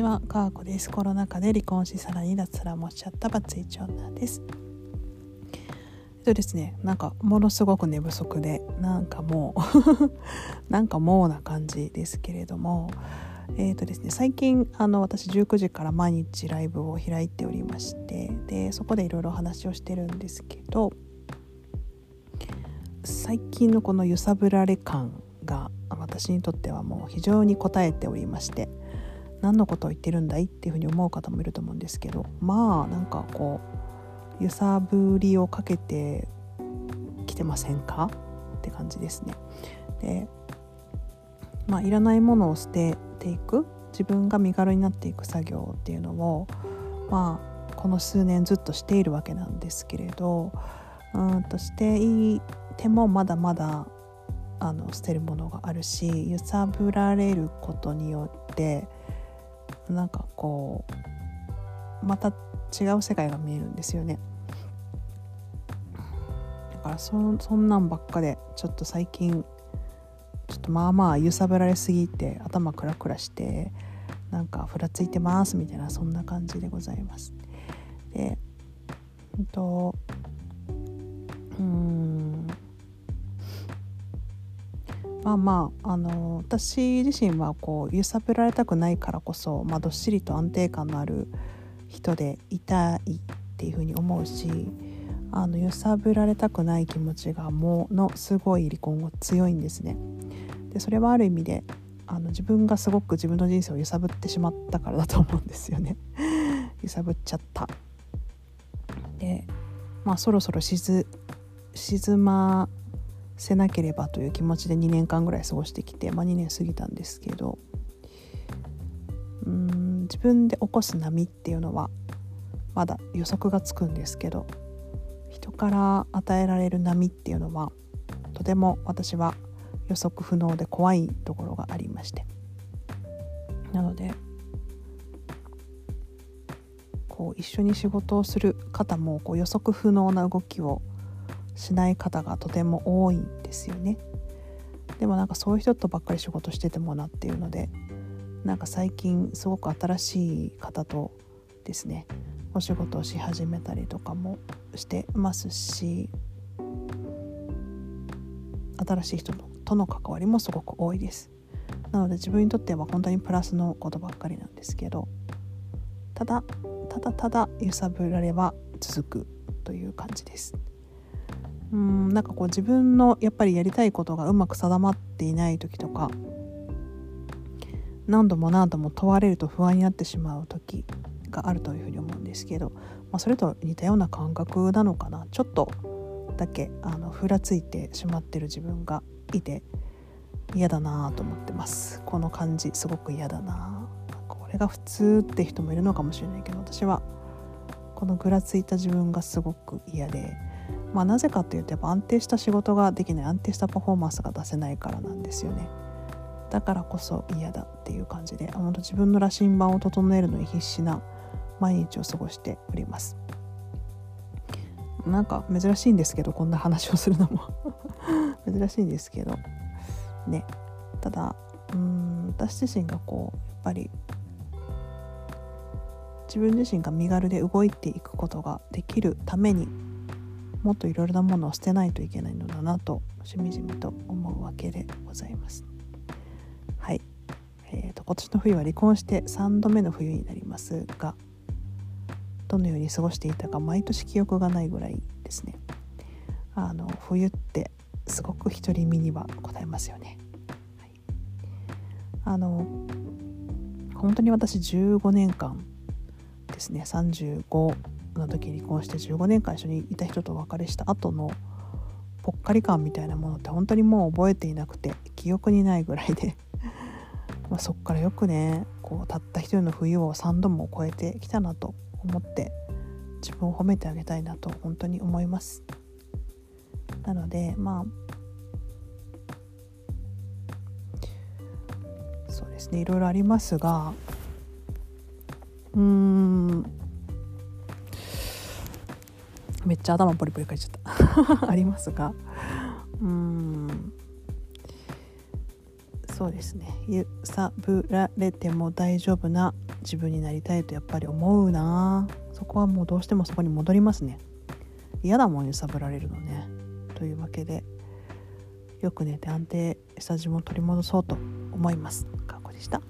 ちは、かーこです。コロナ禍で離婚し、さらに脱サラもしちゃったバツイチ女です。えっとですね、なんかものすごく寝不足で、なんかもう なんかもうな感じですけれども、えーとですね、最近あの私19時から毎日ライブを開いておりましてでそこでいろいろ話をしてるんですけど最近のこの揺さぶられ感が私にとってはもう非常に応えておりまして何のことを言ってるんだいっていうふうに思う方もいると思うんですけどまあなんかこう揺さぶりをかけてきてませんか？って感じですね。でまあいらないものを捨てていく？自分が身軽になっていく作業っていうのをまあこの数年ずっとしているわけなんですけれどうんとしていてもまだまだあの捨てるものがあるし揺さぶられることによってなんかこうまた違う世界が見えるんですよね。だからそそんなんばっかでちょっと最近ちょっとまあまあ揺さぶられすぎて頭クラクラしてなんかふらついてますみたいなそんな感じでございます。で、えっとうんまあまああの私自身はこう揺さぶられたくないからこそ、まあ、どっしりと安定感のある人でいたいっていうふうに思うしあの揺さぶられたくない気持ちがものすごい離婚後強いんですね。でそれはある意味であの自分がすごく自分の人生を揺さぶってしまったからだと思うんですよね。揺さぶっちゃった。でまあそろそろ静ませなければという気持ちで2年間ぐらい過ごしてきて、まあ、2年過ぎたんですけどうん自分で起こす波っていうのはまだ予測がつくんですけど人から与えられる波っていうのはとても私は予測不能で怖いところがありまして。なのでこう一緒に仕事をする方もこう予測不能な動きをしない方がとても多いんですよね。でもなんかそういう人とばっかり仕事しててもなっていうのでなんか最近すごく新しい方とですねお仕事をし始めたりとかもしてますし新しい人との関わりもすごく多いですなので自分にとっては本当にプラスのことばっかりなんですけどただただただ揺さぶられは続くという感じですうんなんかこう自分のやっぱりやりたいことがうまく定まっていない時とか何度も何度も問われると不安になってしまう時があるというふうに思うんですけど、まあ、それと似たような感覚なのかなちょっとだけあのふらついてしまってる自分がいて嫌だなと思ってますこの感じすごく嫌だなこれが普通って人もいるのかもしれないけど私はこのぐらついた自分がすごく嫌で。まあ、なぜかというとやっぱ安定した仕事ができない安定したパフォーマンスが出せないからなんですよね。だからこそ嫌だっていう感じで本当自分の羅針盤を整えるのに必死な毎日を過ごしております。なんか珍しいんですけどこんな話をするのも。珍しいんですけど。ね。ただうん私自身がこうやっぱり自分自身が身軽で動いていくことができるためにもっといろいろなものを捨てないといけないのだなとしみじみと思うわけでございます。はい、えーと、今年の冬は離婚して3度目の冬になりますがどのように過ごしていたか毎年記憶がないぐらいですね。あの冬ってすごく独り身には応えますよね。はい、あの本当に私15年間ですね。35の時離婚して15年間一緒にいた人とお別れした後のぽっかり感みたいなものって本当にもう覚えていなくて記憶にないぐらいで。まそっからよくねこうたった一人の冬を3度も超えてきたなと思って自分を褒めてあげたいなと本当に思います。なのでまあそうですね。いろいろありますがうーん。めっちゃ頭ポリポリかいちゃった。ありますが。うん。そうですね。揺さぶられても大丈夫な自分になりたいとやっぱり思うな。そこはもうどうしてもそこに戻りますね。嫌だもん揺さぶられるのね。というわけでよく寝て安定した自分を取り戻そうと思います。かっこでした。